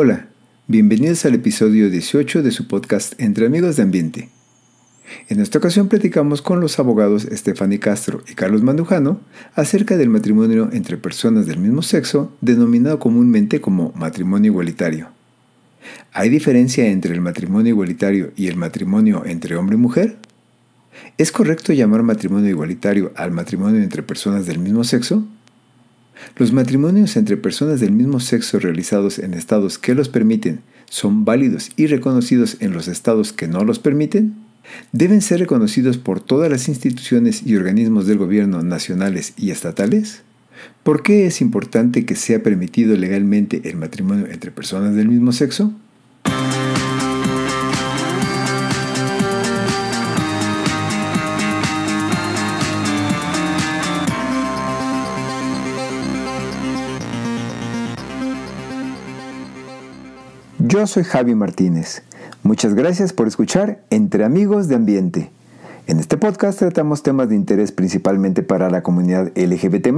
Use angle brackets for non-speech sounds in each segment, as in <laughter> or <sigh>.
Hola, bienvenidos al episodio 18 de su podcast Entre Amigos de Ambiente. En esta ocasión platicamos con los abogados Stephanie Castro y Carlos Mandujano acerca del matrimonio entre personas del mismo sexo, denominado comúnmente como matrimonio igualitario. ¿Hay diferencia entre el matrimonio igualitario y el matrimonio entre hombre y mujer? ¿Es correcto llamar matrimonio igualitario al matrimonio entre personas del mismo sexo? Los matrimonios entre personas del mismo sexo realizados en estados que los permiten son válidos y reconocidos en los estados que no los permiten? ¿Deben ser reconocidos por todas las instituciones y organismos del gobierno nacionales y estatales? ¿Por qué es importante que sea permitido legalmente el matrimonio entre personas del mismo sexo? Yo soy Javi Martínez. Muchas gracias por escuchar Entre Amigos de Ambiente. En este podcast tratamos temas de interés principalmente para la comunidad LGBT,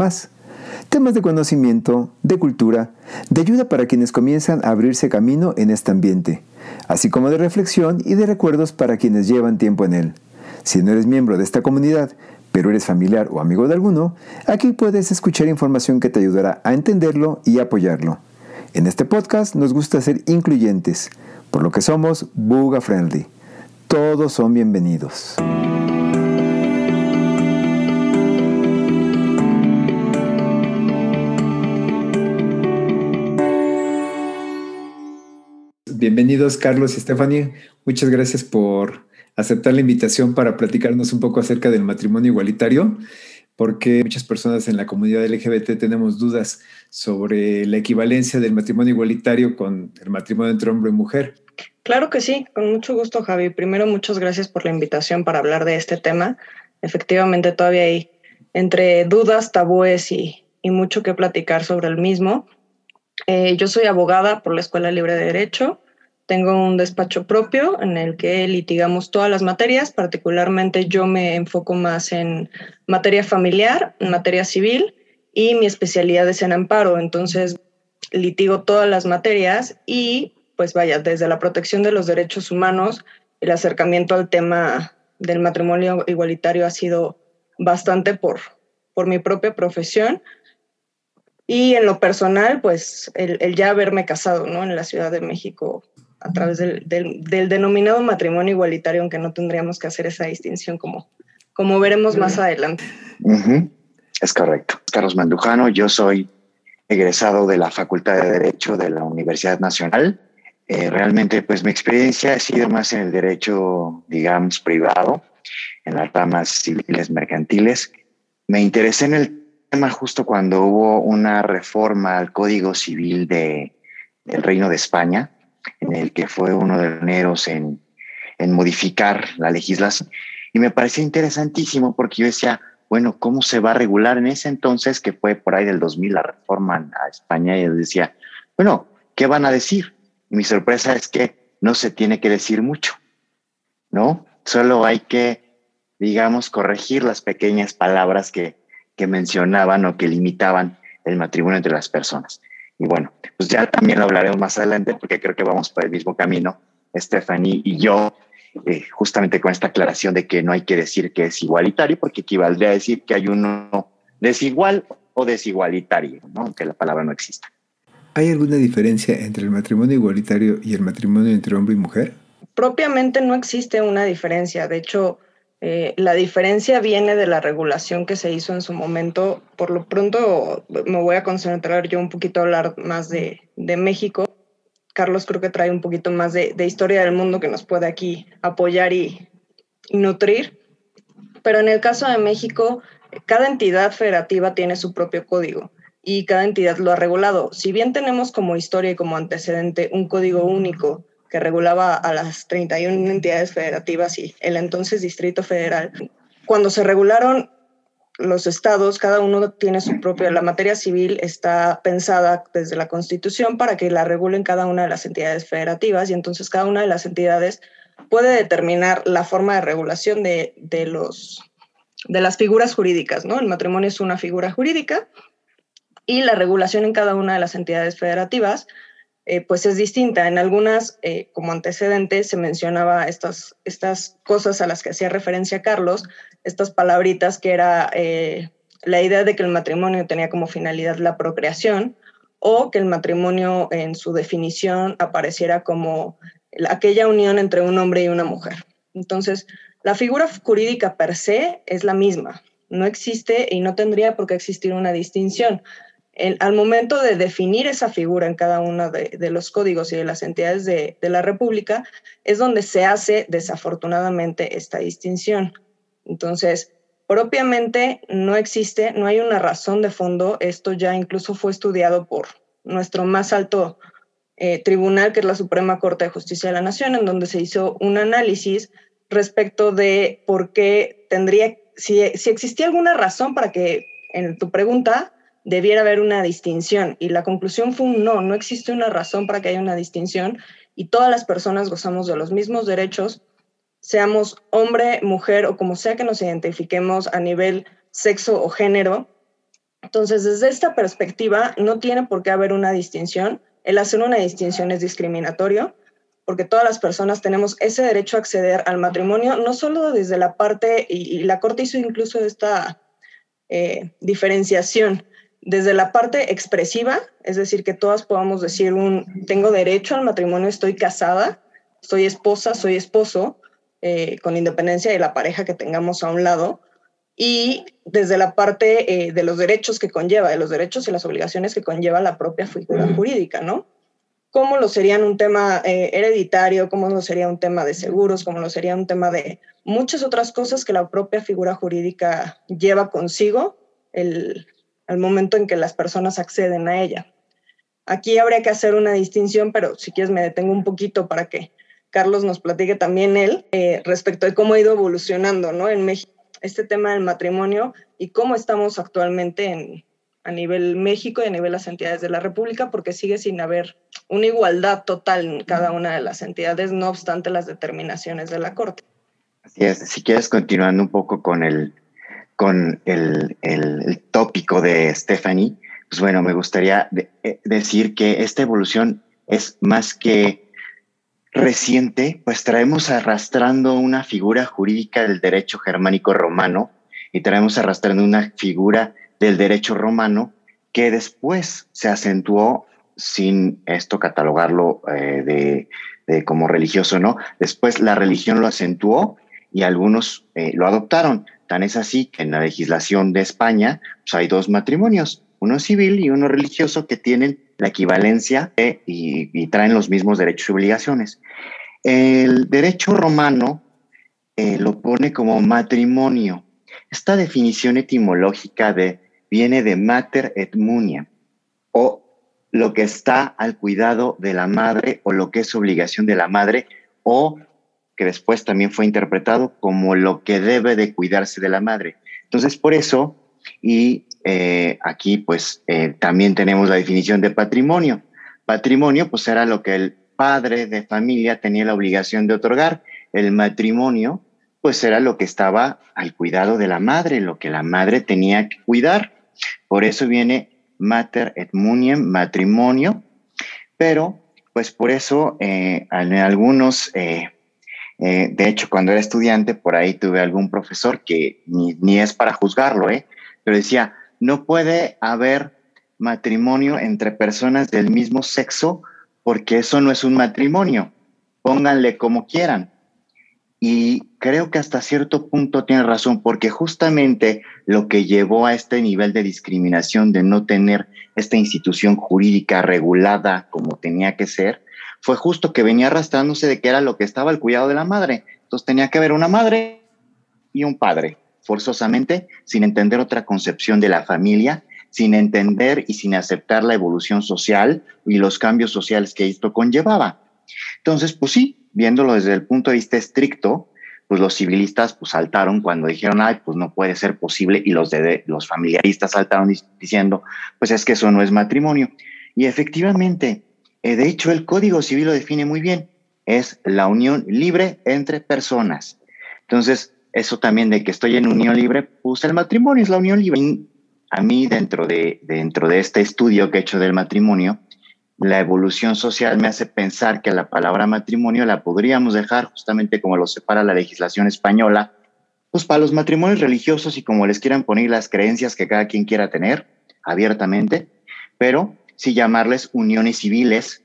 temas de conocimiento, de cultura, de ayuda para quienes comienzan a abrirse camino en este ambiente, así como de reflexión y de recuerdos para quienes llevan tiempo en él. Si no eres miembro de esta comunidad, pero eres familiar o amigo de alguno, aquí puedes escuchar información que te ayudará a entenderlo y apoyarlo. En este podcast nos gusta ser incluyentes, por lo que somos Buga Friendly. Todos son bienvenidos. Bienvenidos Carlos y Stephanie. Muchas gracias por aceptar la invitación para platicarnos un poco acerca del matrimonio igualitario porque muchas personas en la comunidad LGBT tenemos dudas sobre la equivalencia del matrimonio igualitario con el matrimonio entre hombre y mujer. Claro que sí, con mucho gusto, Javi. Primero, muchas gracias por la invitación para hablar de este tema. Efectivamente, todavía hay entre dudas, tabúes y, mucho que platicar sobre el mismo. Eh, yo soy abogada por la Escuela Libre de Derecho. Tengo un despacho propio en el que litigamos todas las materias, particularmente yo me enfoco más en materia familiar, en materia civil y mi especialidad es en amparo, entonces litigo todas las materias y pues vaya, desde la protección de los derechos humanos, el acercamiento al tema del matrimonio igualitario ha sido bastante por, por mi propia profesión. Y en lo personal, pues el, el ya haberme casado ¿no? en la Ciudad de México a través del, denominado matrimonio igualitario, aunque no tendríamos que hacer esa distinción como, como veremos más adelante. Es correcto. Carlos Mandujano, yo soy egresado de la Facultad de Derecho de la Universidad Nacional. Eh, realmente, pues mi experiencia ha sido más en el derecho, digamos, privado, en las ramas civiles mercantiles. Me interesé en el tema justo cuando hubo una reforma al Código Civil de, del Reino de España, en el que fue uno de los pioneros en, en modificar la legislación. Y me parecía interesantísimo porque yo decía, bueno, ¿cómo se va a regular en ese entonces, que fue por ahí del 2000 la reforma a España? Y yo decía, bueno, ¿qué van a decir? mi sorpresa es que no se tiene que decir mucho, ¿no? Solo hay que, digamos, corregir las pequeñas palabras que, que mencionaban o que limitaban el matrimonio entre las personas. Y bueno, pues ya también lo hablaremos más adelante porque creo que vamos por el mismo camino, Stephanie y yo, eh, justamente con esta aclaración de que no hay que decir que es igualitario porque equivaldría a decir que hay uno desigual o desigualitario, ¿no? aunque la palabra no exista. ¿Hay alguna diferencia entre el matrimonio igualitario y el matrimonio entre hombre y mujer? Propiamente no existe una diferencia. De hecho, eh, la diferencia viene de la regulación que se hizo en su momento. Por lo pronto me voy a concentrar yo un poquito a hablar más de, México. Carlos creo que trae un poquito más de, historia del mundo que nos puede aquí apoyar y, nutrir. Pero en el caso de México, cada entidad federativa tiene su propio código y cada entidad lo ha regulado. Si bien tenemos como historia y como antecedente un código único que regulaba a las 31 entidades federativas y el entonces Distrito Federal. Cuando se regularon los estados, cada uno tiene su propio, la materia civil está pensada desde la Constitución para que la regulen cada una de las entidades federativas y entonces cada una de las entidades puede determinar la forma de regulación de, de los, de las figuras jurídicas, ¿no? El matrimonio es una figura jurídica y la regulación en cada una de las entidades federativas eh, pues es distinta. En algunas, eh, como antecedentes, se mencionaba estas, estas cosas a las que hacía referencia Carlos, estas palabritas que era eh, la idea de que el matrimonio tenía como finalidad la procreación o que el matrimonio en su definición apareciera como aquella unión entre un hombre y una mujer. Entonces, la figura jurídica per se es la misma, no existe y no tendría por qué existir una distinción. Al momento de definir esa figura en cada uno de, los códigos y de las entidades de, de, la República, es donde se hace desafortunadamente esta distinción. Entonces, propiamente no existe, no hay una razón de fondo. Esto ya incluso fue estudiado por nuestro más alto eh, tribunal, que es la Suprema Corte de Justicia de la Nación, en donde se hizo un análisis respecto de por qué tendría, si, si existía alguna razón para que en tu pregunta debiera haber una distinción. Y la conclusión fue un no, no existe una razón para que haya una distinción y todas las personas gozamos de los mismos derechos, seamos hombre, mujer o como sea que nos identifiquemos a nivel sexo o género. Entonces, desde esta perspectiva, no tiene por qué haber una distinción. El hacer una distinción es discriminatorio porque todas las personas tenemos ese derecho a acceder al matrimonio, no solo desde la parte, y, la Corte hizo incluso esta eh, diferenciación, desde la parte expresiva, es decir, que todas podamos decir un, tengo derecho al matrimonio, estoy casada, soy esposa, soy esposo, eh, con independencia de la pareja que tengamos a un lado, y desde la parte eh, de los derechos que conlleva, de los derechos y las obligaciones que conlleva la propia figura jurídica, ¿no? cómo lo serían un tema eh, hereditario, cómo lo sería un tema de seguros, cómo lo sería un tema de muchas otras cosas que la propia figura jurídica lleva consigo el, al momento en que las personas acceden a ella. Aquí habría que hacer una distinción, pero si quieres me detengo un poquito para que Carlos nos platique también él eh, respecto de cómo ha ido evolucionando ¿no? en México este tema del matrimonio y cómo estamos actualmente en, a nivel México y a nivel las entidades de la República, porque sigue sin haber una igualdad total en cada una de las entidades, no obstante las determinaciones de la Corte. Así es, si quieres continuando un poco con el, con el, el, tópico de Stephanie, pues bueno, me gustaría eh, decir que esta evolución es más que reciente, pues traemos arrastrando una figura jurídica del derecho germánico romano y traemos arrastrando una figura del derecho romano que después se acentuó sin esto catalogarlo eh, de, como religioso, ¿no? Después la religión lo acentuó y algunos eh, lo adoptaron. Tan es así que en la legislación de España pues hay dos matrimonios, uno civil y uno religioso que tienen la equivalencia y, traen los mismos derechos y obligaciones. El derecho romano eh, lo pone como matrimonio. Esta definición etimológica de viene de mater et munia, o lo que está al cuidado de la madre o lo que es obligación de la madre, o que después también fue interpretado como lo que debe de cuidarse de la madre. Entonces, por eso, y eh, aquí pues eh, también tenemos la definición de patrimonio. Patrimonio pues era lo que el padre de familia tenía la obligación de otorgar. El matrimonio pues era lo que estaba al cuidado de la madre, lo que la madre tenía que cuidar. Por eso viene mater et muniem, matrimonio, pero pues por eso eh, en algunos, eh, de hecho cuando era estudiante, por ahí tuve algún profesor que ni, ni es para juzgarlo, ¿eh? pero decía, no puede haber matrimonio entre personas del mismo sexo porque eso no es un matrimonio. Pónganle como quieran. Y creo que hasta cierto punto tiene razón, porque justamente lo que llevó a este nivel de discriminación, de no tener esta institución jurídica regulada como tenía que ser, fue justo que venía arrastrándose de que era lo que estaba al cuidado de la madre. Entonces tenía que haber una madre y un padre, forzosamente, sin entender otra concepción de la familia, sin entender y sin aceptar la evolución social y los cambios sociales que esto conllevaba. Entonces, pues sí, viéndolo desde el punto de vista estricto, pues los civilistas pues saltaron cuando dijeron, ay, pues no puede ser posible, y los, de, los familiaristas saltaron diciendo, pues es que eso no es matrimonio. Y efectivamente, eh, de hecho, el Código Civil lo define muy bien, es la unión libre entre personas. Entonces, eso también de que estoy en unión libre, pues el matrimonio es la unión libre. a mí, dentro de, dentro de este estudio que he hecho del matrimonio, la evolución social me hace pensar que la palabra matrimonio la podríamos dejar justamente como lo separa la legislación española, pues para los matrimonios religiosos y como les quieran poner las creencias que cada quien quiera tener abiertamente, pero sí llamarles uniones civiles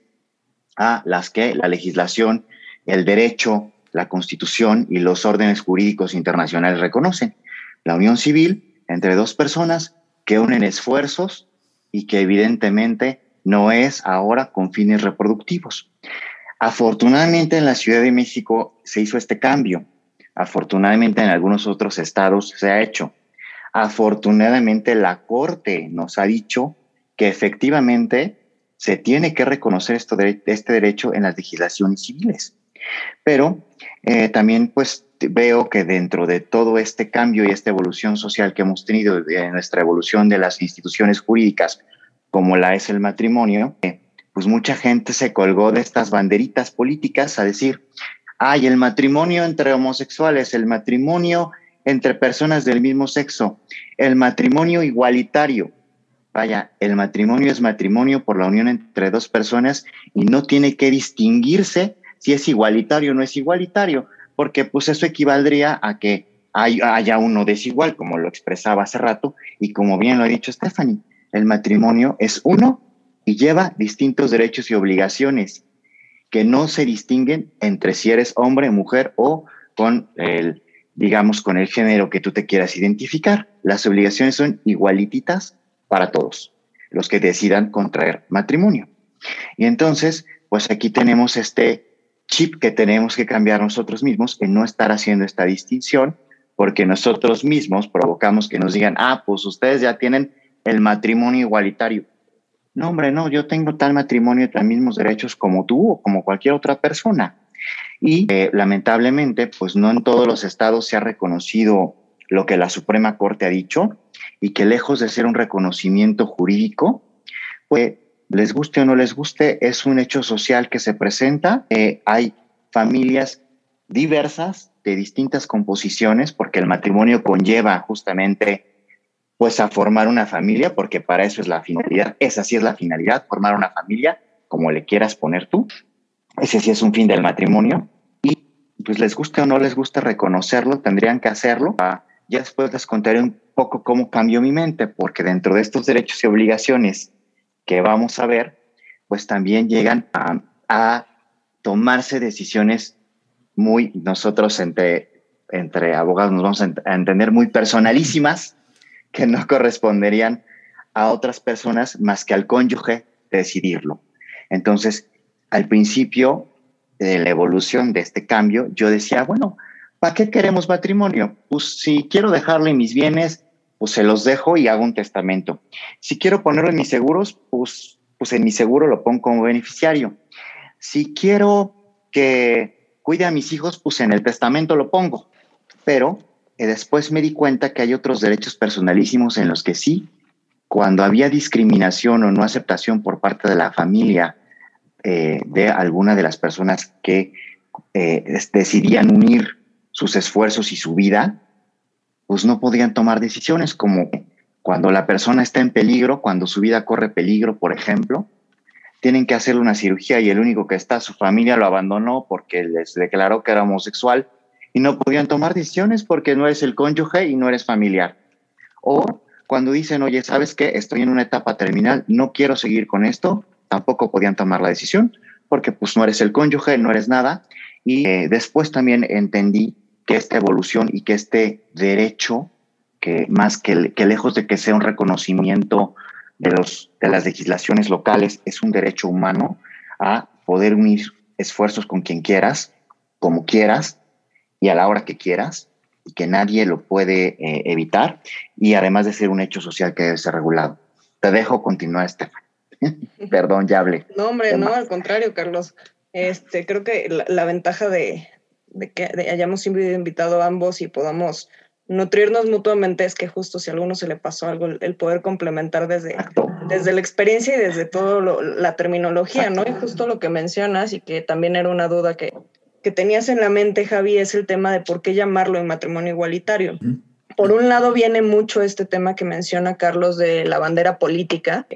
a las que la legislación, el derecho, la constitución y los órdenes jurídicos internacionales reconocen. La unión civil entre dos personas que unen esfuerzos y que evidentemente no es ahora con fines reproductivos. Afortunadamente en la Ciudad de México se hizo este cambio. Afortunadamente en algunos otros estados se ha hecho. Afortunadamente la Corte nos ha dicho que efectivamente se tiene que reconocer esto este derecho en las legislaciones civiles. Pero eh, también pues veo que dentro de todo este cambio y esta evolución social que hemos tenido en nuestra evolución de las instituciones jurídicas como la es el matrimonio, eh, pues mucha gente se colgó de estas banderitas políticas a decir, hay el matrimonio entre homosexuales, el matrimonio entre personas del mismo sexo, el matrimonio igualitario. Vaya, el matrimonio es matrimonio por la unión entre dos personas y no tiene que distinguirse si es igualitario o no es igualitario, porque pues eso equivaldría a que haya uno desigual, como lo expresaba hace rato, y como bien lo ha dicho Stephanie el matrimonio es uno y lleva distintos derechos y obligaciones que no se distinguen entre si eres hombre, mujer o con el, digamos, con el género que tú te quieras identificar. Las obligaciones son igualititas para todos, los que decidan contraer matrimonio. Y entonces, pues aquí tenemos este chip que tenemos que cambiar nosotros mismos en no estar haciendo esta distinción, porque nosotros mismos provocamos que nos digan, ah, pues ustedes ya tienen el matrimonio igualitario. No, hombre, no, yo tengo tal matrimonio y los mismos derechos como tú o como cualquier otra persona. Y eh, lamentablemente, pues no en todos los estados se ha reconocido lo que la Suprema Corte ha dicho y que lejos de ser un reconocimiento jurídico, pues les guste o no les guste, es un hecho social que se presenta. Eh, hay familias diversas de distintas composiciones porque el matrimonio conlleva justamente pues a formar una familia, porque para eso es la finalidad, esa sí es la finalidad, formar una familia, como le quieras poner tú. Ese sí es un fin del matrimonio. Y pues les guste o no les guste reconocerlo, tendrían que hacerlo. Ah, ya después les contaré un poco cómo cambió mi mente, porque dentro de estos derechos y obligaciones que vamos a ver, pues también llegan a, a tomarse decisiones muy, nosotros entre, entre abogados nos vamos a entender muy personalísimas, que no corresponderían a otras personas más que al cónyuge decidirlo. Entonces, al principio de la evolución de este cambio, yo decía, bueno, ¿para qué queremos matrimonio? Pues si quiero dejarle mis bienes, pues se los dejo y hago un testamento. Si quiero ponerlo en mis seguros, pues, pues en mi seguro lo pongo como beneficiario. Si quiero que cuide a mis hijos, pues en el testamento lo pongo. Pero y después me di cuenta que hay otros derechos personalísimos en los que sí, cuando había discriminación o no aceptación por parte de la familia eh, de alguna de las personas que eh, decidían unir sus esfuerzos y su vida, pues no podían tomar decisiones como cuando la persona está en peligro, cuando su vida corre peligro, por ejemplo, tienen que hacerle una cirugía y el único que está, su familia lo abandonó porque les declaró que era homosexual y no podían tomar decisiones porque no eres el cónyuge y no eres familiar. O cuando dicen, oye, ¿sabes qué? Estoy en una etapa terminal, no quiero seguir con esto, tampoco podían tomar la decisión porque pues no eres el cónyuge, no eres nada. Y eh, después también entendí que esta evolución y que este derecho, que más que, que lejos de que sea un reconocimiento de, los, de las legislaciones locales, es un derecho humano a poder unir esfuerzos con quien quieras, como quieras, y a la hora que quieras y que nadie lo puede eh, evitar y además de ser un hecho social que debe ser regulado. Te dejo continuar, Estefan. <laughs> Perdón, ya hablé. No, hombre, no, al contrario, Carlos. Este, creo que la, ventaja de, que hayamos siempre invitado a ambos y podamos nutrirnos mutuamente es que justo si a alguno se le pasó algo, el poder complementar desde, desde la experiencia y desde todo la terminología, ¿no? Y justo lo que mencionas y que también era una duda que, que tenías en la mente, Javi, es el tema de por qué llamarlo en matrimonio igualitario. Por un lado viene mucho este tema que menciona Carlos de la bandera política.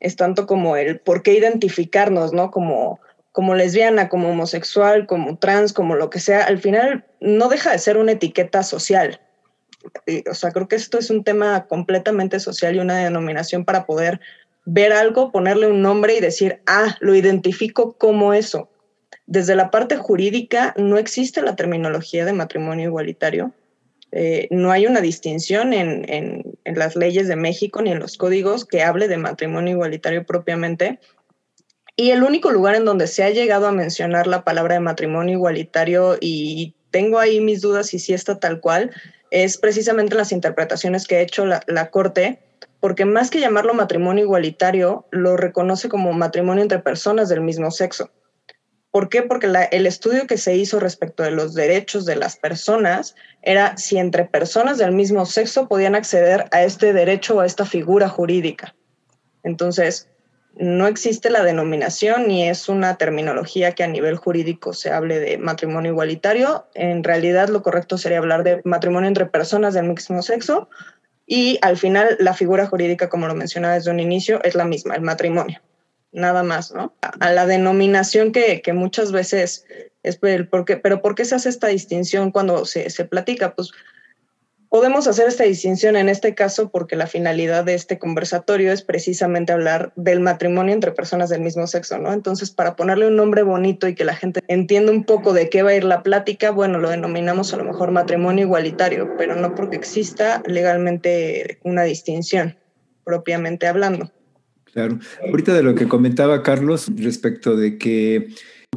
es tanto como el por qué identificarnos, ¿no? Como, como lesbiana, como homosexual, como trans, como lo que sea, al final no deja de ser una etiqueta social. O sea, creo que esto es un tema completamente social y una denominación para poder ver algo, ponerle un nombre y decir, ah, lo identifico como eso. Desde la parte jurídica no existe la terminología de matrimonio igualitario. Eh, no hay una distinción en, en, en, las leyes de México ni en los códigos que hable de matrimonio igualitario propiamente. Y el único lugar en donde se ha llegado a mencionar la palabra de matrimonio igualitario, y tengo ahí mis dudas si sí está tal cual, es precisamente las interpretaciones que ha hecho la, Corte, porque más que llamarlo matrimonio igualitario, lo reconoce como matrimonio entre personas del mismo sexo. ¿Por qué? Porque el estudio que se hizo respecto de los derechos de las personas era si entre personas del mismo sexo podían acceder a este derecho o a esta figura jurídica. Entonces, no existe la denominación ni es una terminología que a nivel jurídico se hable de matrimonio igualitario. En realidad lo correcto sería hablar de matrimonio entre personas del mismo sexo y al final la figura jurídica, como lo mencionaba desde un inicio, es la misma, el matrimonio nada más, ¿no? A la denominación que, que muchas veces es el por qué, pero ¿por qué se hace esta distinción cuando se, se platica? Pues podemos hacer esta distinción en este caso porque la finalidad de este conversatorio es precisamente hablar del matrimonio entre personas del mismo sexo, ¿no? Entonces, para ponerle un nombre bonito y que la gente entienda un poco de qué va a ir la plática, bueno, lo denominamos a lo mejor matrimonio igualitario, pero no porque exista legalmente una distinción, propiamente hablando. Claro. Ahorita de lo que comentaba Carlos respecto de que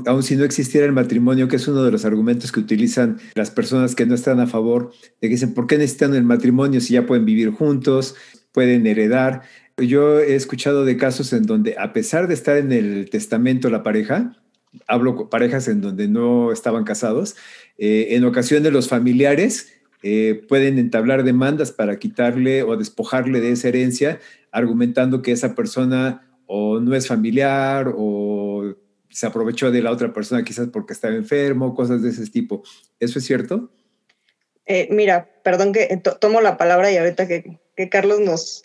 aun si no existiera el matrimonio, que es uno de los argumentos que utilizan las personas que no están a favor, de que dicen, ¿por qué necesitan el matrimonio si ya pueden vivir juntos, pueden heredar? Yo he escuchado de casos en donde, a pesar de estar en el testamento la pareja, hablo parejas en donde no estaban casados, eh, en ocasiones los familiares eh, pueden entablar demandas para quitarle o despojarle de esa herencia argumentando que esa persona o no es familiar o se aprovechó de la otra persona quizás porque estaba enfermo, cosas de ese tipo. ¿Eso es cierto? Eh, mira, perdón que tomo la palabra y ahorita que, que Carlos nos...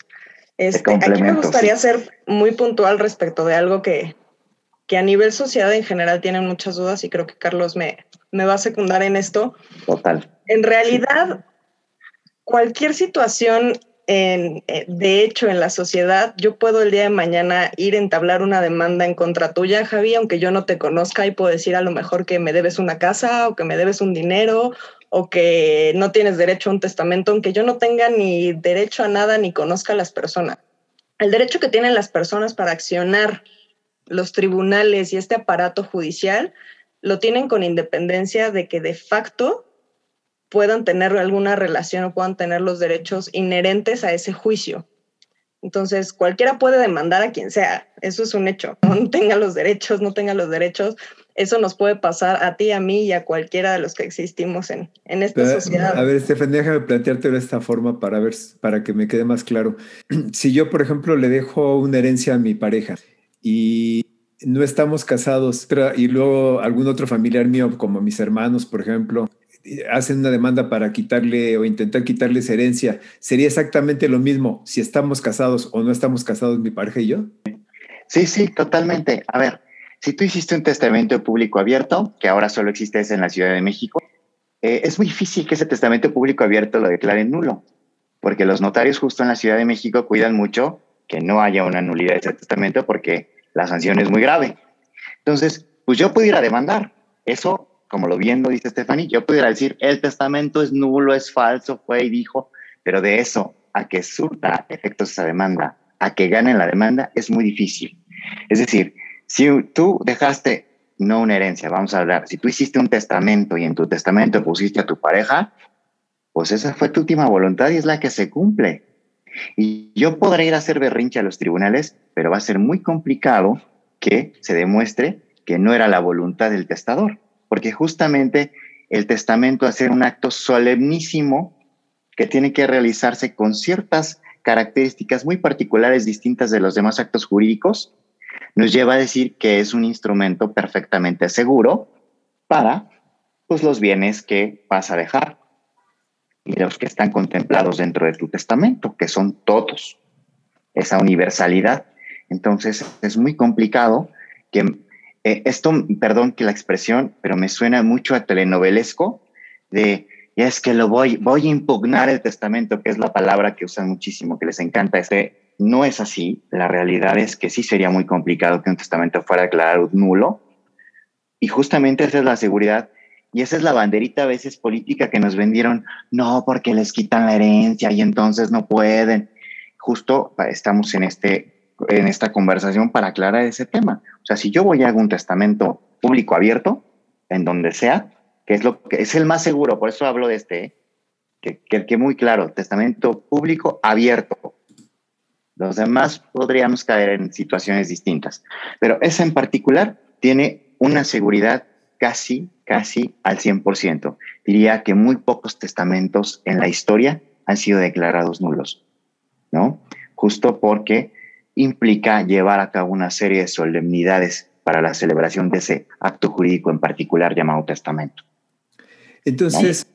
Este, aquí me gustaría ser muy puntual respecto de algo que, que a nivel sociedad en general tienen muchas dudas y creo que Carlos me, me va a secundar en esto. Total. En realidad, cualquier situación eh, de hecho, en la sociedad, yo puedo el día de mañana ir a entablar una demanda en contra tuya, Javi, aunque yo no te conozca y puedo decir a lo mejor que me debes una casa o que me debes un dinero o que no tienes derecho a un testamento, aunque yo no tenga ni derecho a nada ni conozca a las personas. El derecho que tienen las personas para accionar los tribunales y este aparato judicial lo tienen con independencia de que de facto puedan tener alguna relación o puedan tener los derechos inherentes a ese juicio. Entonces, cualquiera puede demandar a quien sea, eso es un hecho. No <laughs> tenga los derechos, no tenga los derechos, eso nos puede pasar a ti, a mí y a cualquiera de los que existimos en, en esta sociedad. A ver, Estefan, déjame planteártelo de esta forma para ver, para que me quede más claro. <clears throat> Si yo, por ejemplo, le dejo una herencia a mi pareja y no estamos casados y luego algún otro familiar mío, como mis hermanos, por ejemplo, hacen una demanda para quitarle o intentar quitarles herencia, ¿sería exactamente lo mismo si estamos casados o no estamos casados mi pareja y yo? Sí, sí, totalmente. A ver, si tú hiciste un testamento público abierto, que ahora solo existe en la Ciudad de México, eh, es muy difícil que ese testamento público abierto lo declaren nulo, porque los notarios justo en la Ciudad de México cuidan mucho que no haya una nulidad de ese testamento porque la sanción es muy grave. Entonces, pues yo pudiera demandar. Eso como lo viendo, dice Stephanie, yo pudiera decir, el testamento es nulo, es falso, fue y dijo, pero de eso a que surta efectos esa demanda, a que gane la demanda, es muy difícil. Es decir, si tú dejaste, no una herencia, vamos a hablar, si tú hiciste un testamento y en tu testamento pusiste a tu pareja, pues esa fue tu última voluntad y es la que se cumple. Y yo podré ir a hacer berrinche a los tribunales, pero va a ser muy complicado que se demuestre que no era la voluntad del testador porque justamente el testamento hace un acto solemnísimo que tiene que realizarse con ciertas características muy particulares distintas de los demás actos jurídicos, nos lleva a decir que es un instrumento perfectamente seguro para pues, los bienes que vas a dejar y los que están contemplados dentro de tu testamento, que son todos. Esa universalidad Entonces es muy complicado que eh, esto, perdón que la expresión, pero me suena mucho a telenovelesco de es que lo voy, voy a impugnar el testamento, que es la palabra que usan muchísimo, que les encanta. Este, no es así. La realidad es que sí sería muy complicado que un testamento fuera declarado nulo. Y justamente esa es la seguridad y esa es la banderita a veces política que nos vendieron, no, porque les quitan la herencia y entonces no pueden. Justo estamos en, este, en esta conversación para aclarar ese tema. O sea, si yo voy a hacer un testamento público abierto, en donde sea, que es lo que es el más seguro, por eso hablo de este, ¿eh? que, que, que muy claro, testamento público abierto. Los demás podríamos caer en situaciones distintas, pero ese en particular tiene una seguridad casi, casi al 100%. Diría que muy pocos testamentos en la historia han sido declarados nulos, ¿no? Justo porque implica llevar a cabo una serie de solemnidades para la celebración de ese acto jurídico en particular llamado testamento. Entonces,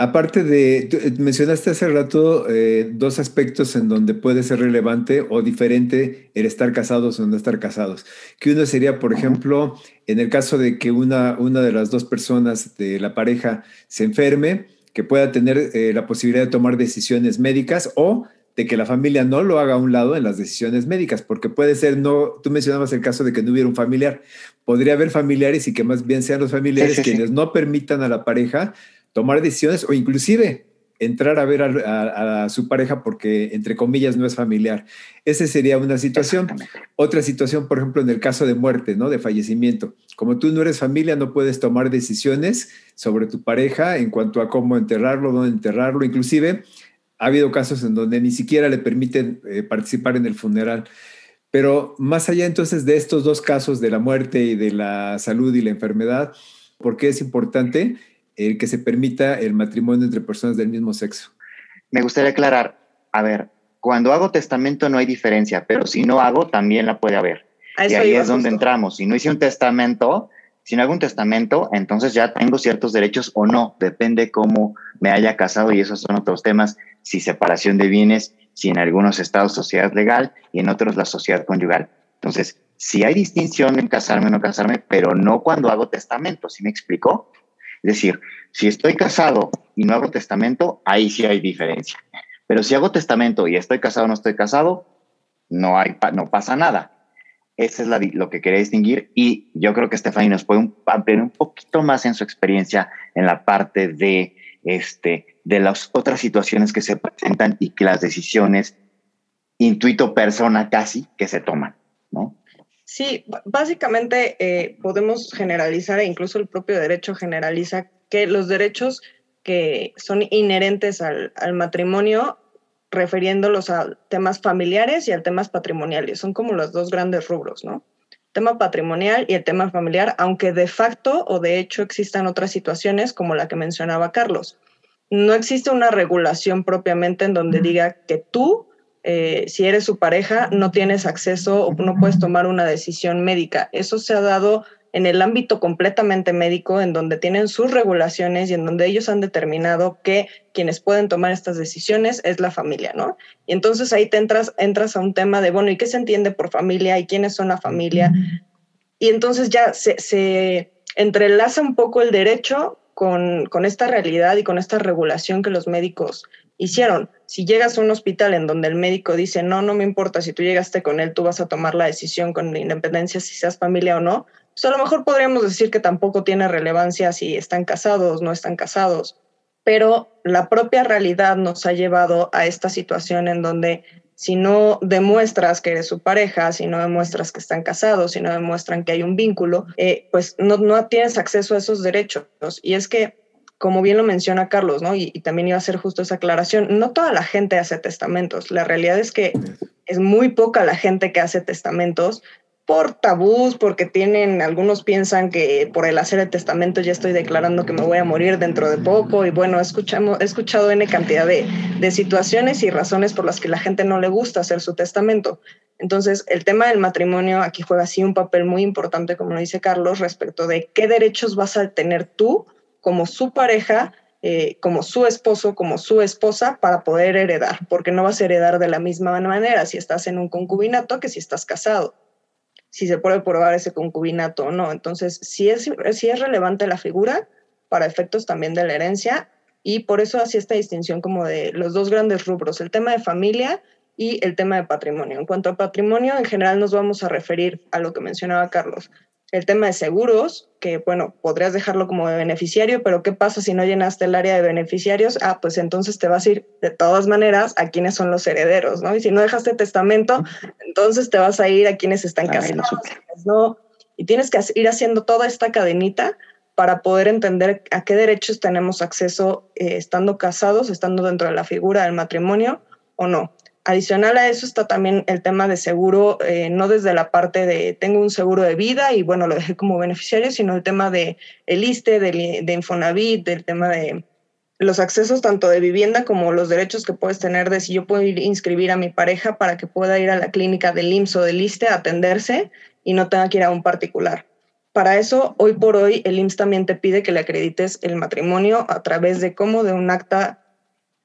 Aparte de, eh, mencionaste hace rato eh, dos aspectos en donde puede ser relevante o diferente el estar casados o no estar casados. Que uno sería, por ejemplo, en el caso de que una, una de las dos personas de la pareja se enferme, que pueda tener eh, la posibilidad de tomar decisiones médicas o de que la familia no lo haga a un lado en las decisiones médicas, porque puede ser, no, tú mencionabas el caso de que no hubiera un familiar, podría haber familiares y que más bien sean los familiares quienes no permitan a la pareja tomar decisiones o inclusive entrar a ver a, su pareja porque, entre comillas, no es familiar. Esa sería una situación. Otra situación, por ejemplo, en el caso de muerte, ¿no? De fallecimiento. Como tú no eres familia, no puedes tomar decisiones sobre tu pareja en cuanto a cómo enterrarlo, dónde enterrarlo. Inclusive, ha habido casos en donde ni siquiera le permiten eh, participar en el funeral. Pero más allá entonces de estos dos casos de la muerte y de la salud y la enfermedad, ¿por qué es importante? el que se permita el matrimonio entre personas del mismo sexo. Me gustaría aclarar, a ver, cuando hago testamento no hay diferencia, pero si no hago, también la puede haber. y ahí es donde entramos. Si no hice un testamento, si no hago un testamento, entonces ya tengo ciertos derechos o no, depende cómo me haya casado y esos son otros temas, si separación de bienes, si en algunos estados sociedad legal y en otros la sociedad conyugal. Entonces, si hay distinción en casarme o no casarme, pero no cuando hago testamento, ¿sí me explico? Es decir, si estoy casado y no hago testamento, ahí sí hay diferencia. Pero si hago testamento y estoy casado o no estoy casado, no, hay, no pasa nada. Eso es lo que quería distinguir y yo creo que Stephanie nos puede ampliar un poquito más en su experiencia en la parte de, este, de las otras situaciones que se presentan y que las decisiones intuito persona casi que se toman, ¿no? Sí, básicamente eh, podemos generalizar e incluso el propio derecho generaliza que los derechos que son inherentes al, matrimonio, refiriéndolos a temas familiares y a temas patrimoniales, son como los dos grandes rubros, ¿no? tema patrimonial y el tema familiar, aunque de facto o de hecho existan otras situaciones como la que mencionaba Carlos. No existe una regulación propiamente en donde diga que tú eh, si eres su pareja, no tienes acceso o no puedes tomar una decisión médica. Eso se ha dado en el ámbito completamente médico, en donde tienen sus regulaciones y en donde ellos han determinado que quienes pueden tomar estas decisiones es la familia, ¿no? Y entonces ahí te entras, entras a un tema de, bueno, ¿y qué se entiende por familia? ¿Y quiénes son la familia? Y entonces ya se, se entrelaza un poco el derecho con, con, esta realidad y con esta regulación que los médicos hicieron. Si llegas a un hospital en donde el médico dice, no, no me importa, si tú llegaste con él, tú vas a tomar la decisión con independencia si seas familia o no, pues a lo mejor podríamos decir que tampoco tiene relevancia si están casados, no están casados, pero la propia realidad nos ha llevado a esta situación en donde si no demuestras que eres su pareja, si no demuestras que están casados, si no demuestran que hay un vínculo, eh, pues no, no tienes acceso a esos derechos. Y es que como bien lo menciona Carlos, ¿no? Y, también iba a hacer justo esa aclaración, no toda la gente hace testamentos. La realidad es que es muy poca la gente que hace testamentos por tabús, porque tienen, algunos piensan que por el hacer el testamento ya estoy declarando que me voy a morir dentro de poco. Y bueno, escuchamos, he escuchado N cantidad de, de situaciones y razones por las que la gente no le gusta hacer su testamento. Entonces, el tema del matrimonio aquí juega así un papel muy importante, como lo dice Carlos, respecto de qué derechos vas a tener tú como su pareja eh, como su esposo, como su esposa, para poder heredar, porque no vas a heredar de la misma manera si estás en un concubinato que si estás casado, si se puede probar ese concubinato o no. Entonces, sí es, sí es relevante la figura para efectos también de la herencia y por eso hacía esta distinción como de los dos grandes rubros, el tema de familia y el tema de patrimonio. En cuanto a patrimonio, en general nos vamos a referir a lo que mencionaba Carlos, el tema de seguros, que bueno, podrías dejarlo como de beneficiario, pero ¿qué pasa si no llenaste el área de beneficiarios? Ah, pues entonces te vas a ir de todas maneras a quienes son los herederos, ¿no? Y si no dejaste testamento, entonces te vas a ir a quienes están casados, ¿no? Y tienes que ir haciendo toda esta cadenita para poder entender a qué derechos tenemos acceso eh, estando casados, estando dentro de la figura del matrimonio o no. Adicional a eso está también el tema de seguro, eh, no desde la parte de tengo un seguro de vida y bueno, lo dejé como beneficiario, sino el tema de el ISTE, de, de Infonavit, del tema de los accesos tanto de vivienda como los derechos que puedes tener de si yo puedo inscribir a mi pareja para que pueda ir a la clínica del IMSS o del ISTE a atenderse y no tenga que ir a un particular. Para eso, hoy por hoy, el IMSS también te pide que le acredites el matrimonio a través de cómo de un acta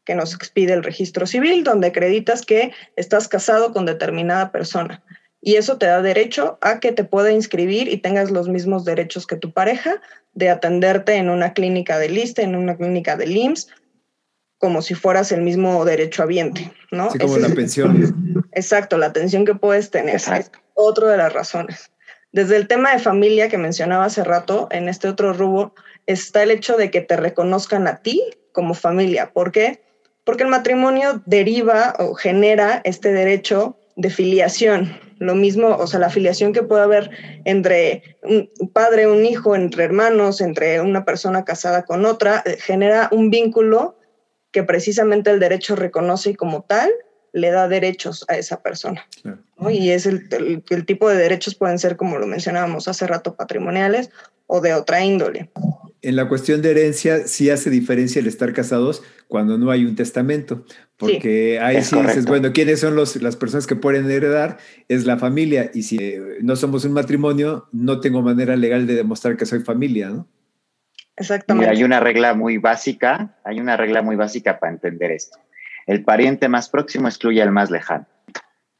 que nos expide el registro civil, donde acreditas que estás casado con determinada persona. Y eso te da derecho a que te pueda inscribir y tengas los mismos derechos que tu pareja de atenderte en una clínica de lista, en una clínica de IMSS, como si fueras el mismo derecho habiente, ¿no? Sí, como la pensión. Exacto, la atención que puedes tener. Exacto. Es otra de las razones. Desde el tema de familia que mencionaba hace rato, en este otro rubro, está el hecho de que te reconozcan a ti como familia. ¿Por qué? Porque el matrimonio deriva o genera este derecho de filiación. Lo mismo, o sea, la filiación que puede haber entre un padre, un hijo, entre hermanos, entre una persona casada con otra, eh, genera un vínculo que precisamente el derecho reconoce y como tal le da derechos a esa persona. Y es el, el, tipo de derechos pueden ser, como lo mencionábamos hace rato, patrimoniales o de otra índole en la cuestión de herencia sí hace diferencia el estar casados cuando no hay un testamento, porque ahí sí dices, bueno, ¿quiénes son los, las personas que pueden heredar? Es la familia, y si eh, no somos un matrimonio, no tengo manera legal de demostrar que soy familia, ¿no? Exactamente. hay una regla muy básica, hay una regla muy básica para entender esto. El pariente más próximo excluye al más lejano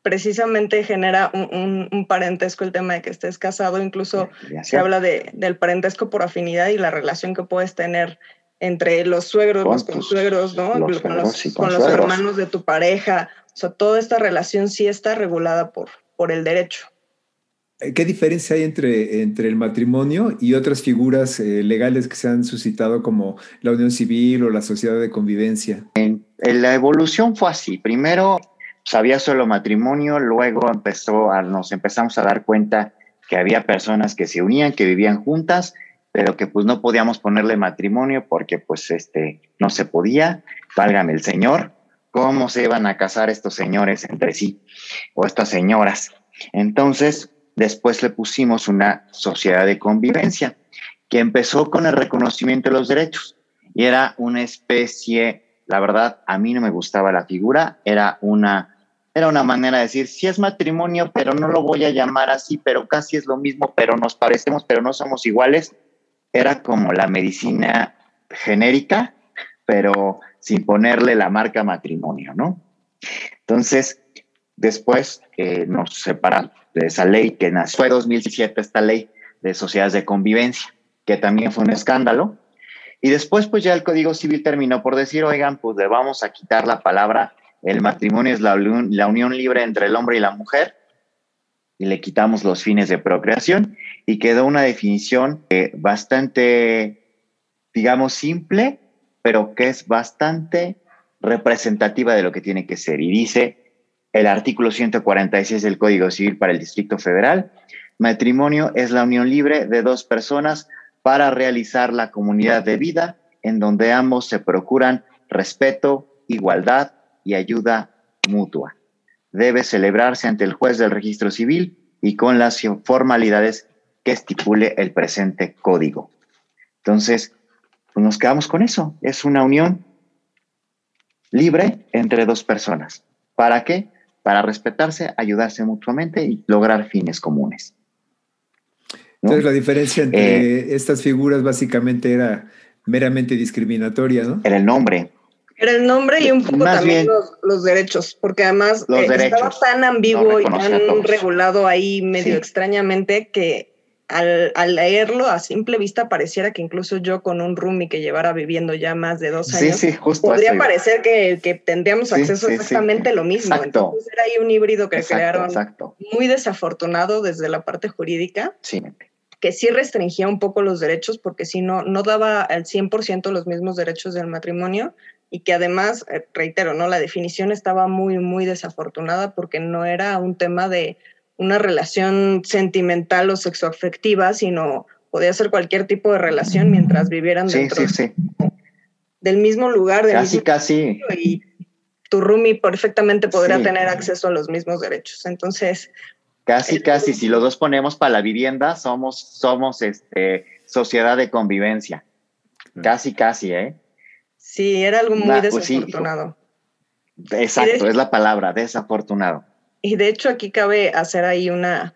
precisamente genera un, parentesco el tema de que estés casado, incluso se habla de, del parentesco por afinidad y la relación que puedes tener entre los suegros, los consuegros, ¿no? con, los, hermanos de tu pareja. O sea, toda esta relación sí está regulada por, por el derecho. Eh, ¿Qué diferencia hay entre, entre el matrimonio y otras figuras eh, legales que se han suscitado como la unión civil o la sociedad de convivencia? en la evolución fue así. Primero, sabía solo matrimonio, luego empezó a, nos empezamos a dar cuenta que había personas que se unían, que vivían juntas, pero que pues no podíamos ponerle matrimonio porque pues este no se podía, válgame el Señor, cómo se iban a casar estos señores entre sí o estas señoras. Entonces, después le pusimos una sociedad de convivencia que empezó con el reconocimiento de los derechos y era una especie, la verdad, a mí no me gustaba la figura, era una era una manera de decir, sí es matrimonio, pero no lo voy a llamar así, pero casi es lo mismo, pero nos parecemos, pero no somos iguales. Era como la medicina genérica, pero sin ponerle la marca matrimonio, ¿no? Entonces, después eh, nos separamos de esa ley que nació en 2007, esta ley de sociedades de convivencia, que también fue un escándalo. Y después, pues ya el Código Civil terminó por decir, oigan, pues le vamos a quitar la palabra el matrimonio es la, unión libre entre el hombre y la mujer y le quitamos los fines de procreación y quedó una definición eh, bastante, digamos, simple, pero que es bastante representativa de lo que tiene que ser. Y dice el artículo 146 del Código Civil para el Distrito Federal, matrimonio es la unión libre de dos personas para realizar la comunidad de vida en donde ambos se procuran respeto, igualdad, y ayuda mutua. Debe celebrarse ante el juez del registro civil y con las formalidades que estipule el presente código. Entonces, pues nos quedamos con eso. Es una unión libre entre dos personas. ¿Para qué? Para respetarse, ayudarse mutuamente y lograr fines comunes. Entonces, la diferencia entre eh, estas figuras básicamente era meramente discriminatoria, ¿no? Era el nombre. Era el nombre y un poco también los, derechos, porque además eh, estaba tan ambiguo y tan regulado ahí medio extrañamente que al, leerlo a simple vista pareciera que incluso yo con un roomie que llevara viviendo ya más de dos años, podría parecer que, que tendríamos acceso exactamente lo mismo. Entonces era ahí un híbrido que crearon muy desafortunado desde la parte jurídica. que sí restringía un poco los derechos porque si no, no daba al 100% los mismos derechos del matrimonio y que además, eh, reitero, ¿no? La definición estaba muy, muy desafortunada porque no era un tema de una relación sentimental o sexoafectiva, sino podía ser cualquier tipo de relación mientras vivieran dentro del mismo lugar. casi, casi. Y tu roomie perfectamente podría tener acceso a los mismos derechos. Entonces... Casi, casi, si los dos ponemos para la vivienda, somos, somos este, sociedad de convivencia. Casi, casi, ¿eh? Sí, era algo muy pues desafortunado. Exacto, es la palabra, desafortunado. Y de hecho aquí cabe hacer ahí una,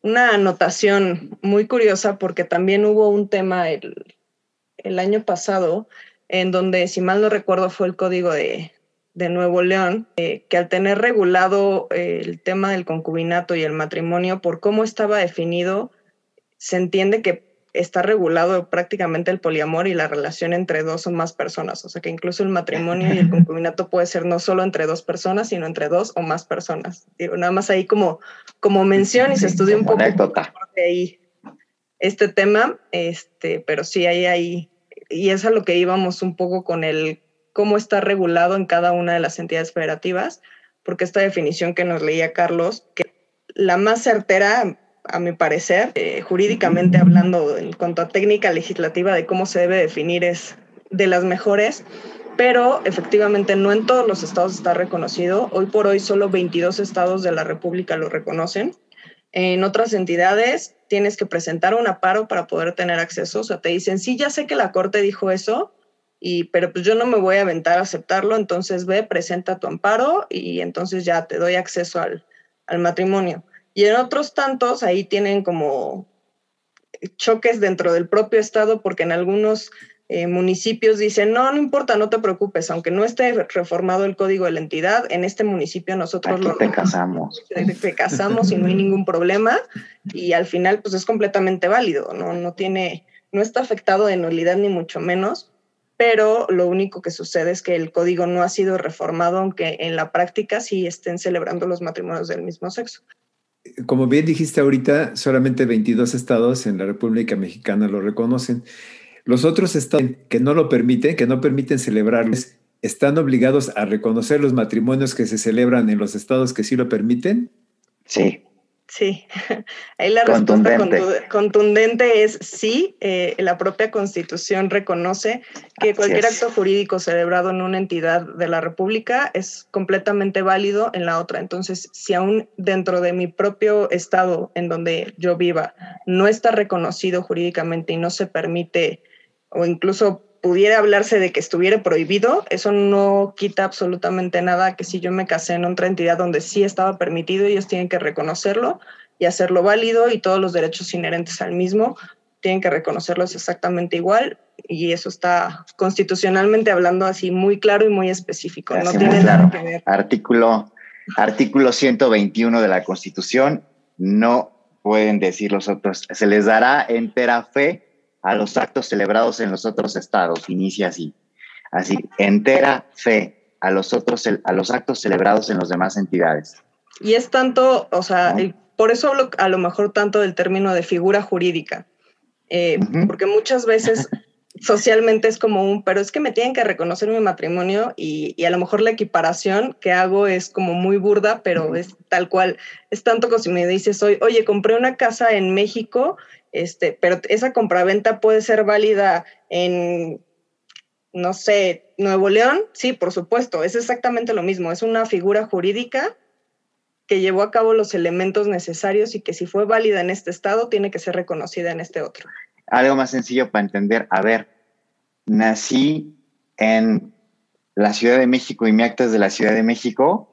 una anotación muy curiosa porque también hubo un tema el, el año pasado en donde, si mal no recuerdo, fue el código de, de Nuevo León, eh, que al tener regulado eh, el tema del concubinato y el matrimonio por cómo estaba definido, se entiende que está regulado prácticamente el poliamor y la relación entre dos o más personas. O sea que incluso el matrimonio y el <laughs> concubinato puede ser no solo entre dos personas, sino entre dos o más personas. Digo, nada más ahí como, como mención y se estudia un poco de ahí este tema, este, pero sí hay ahí, y es a lo que íbamos un poco con el cómo está regulado en cada una de las entidades federativas, porque esta definición que nos leía Carlos, que la más certera a mi parecer, eh, jurídicamente hablando, en cuanto a técnica legislativa de cómo se debe definir, es de las mejores, pero efectivamente no en todos los estados está reconocido. Hoy por hoy solo 22 estados de la República lo reconocen. En otras entidades tienes que presentar un aparo para poder tener acceso. O sea, te dicen, sí, ya sé que la Corte dijo eso, y, pero pues yo no me voy a aventar a aceptarlo, entonces ve, presenta tu amparo y entonces ya te doy acceso al, al matrimonio. Y en otros tantos, ahí tienen como choques dentro del propio estado, porque en algunos eh, municipios dicen, no, no importa, no te preocupes, aunque no esté reformado el código de la entidad, en este municipio nosotros lo... Te casamos. <laughs> Te, casamos y no hay ningún problema, y al final pues es completamente válido, no, no tiene, no está afectado de nulidad ni mucho menos, pero lo único que sucede es que el código no ha sido reformado, aunque en la práctica sí estén celebrando los matrimonios del mismo sexo como bien dijiste ahorita, solamente 22 estados en la República Mexicana lo reconocen. Los otros estados que no lo permiten, que no permiten celebrarlos, ¿están obligados a reconocer los matrimonios que se celebran en los estados que sí lo permiten? Sí. Sí, <laughs> ahí la respuesta contundente es sí. Eh, la propia Constitución reconoce que cualquier acto jurídico celebrado en una entidad de la República es completamente válido en la otra. Entonces, si aún dentro de mi propio estado en donde yo viva no está reconocido jurídicamente y no se permite o incluso pudiera hablarse de que estuviera prohibido, eso no quita absolutamente nada que si yo me casé en otra entidad donde sí estaba permitido, ellos tienen que reconocerlo y hacerlo válido y todos los derechos inherentes al mismo tienen que reconocerlos exactamente igual y eso está constitucionalmente hablando así muy claro y muy específico. no tiene nada que ver. Artículo, artículo 121 de la Constitución, no pueden decir los otros, se les dará entera fe a los actos celebrados en los otros estados. Inicia así. Así, entera fe a los otros, a los actos celebrados en las demás entidades. Y es tanto, o sea, por eso hablo a lo mejor tanto del término de figura jurídica, eh, porque muchas veces <laughs> socialmente es como un, pero es que me tienen que reconocer mi matrimonio y, y, a lo mejor la equiparación que hago es como muy burda, pero es tal cual. Es tanto como si me dices hoy, oye, compré una casa en México este, pero esa compraventa puede ser válida en, no sé, Nuevo León, sí, por supuesto, es exactamente lo mismo, es una figura jurídica que llevó a cabo los elementos necesarios y que si fue válida en este estado, tiene que ser reconocida en este otro. Algo más sencillo para entender, a ver, nací en la Ciudad de México y mi acta es de la Ciudad de México,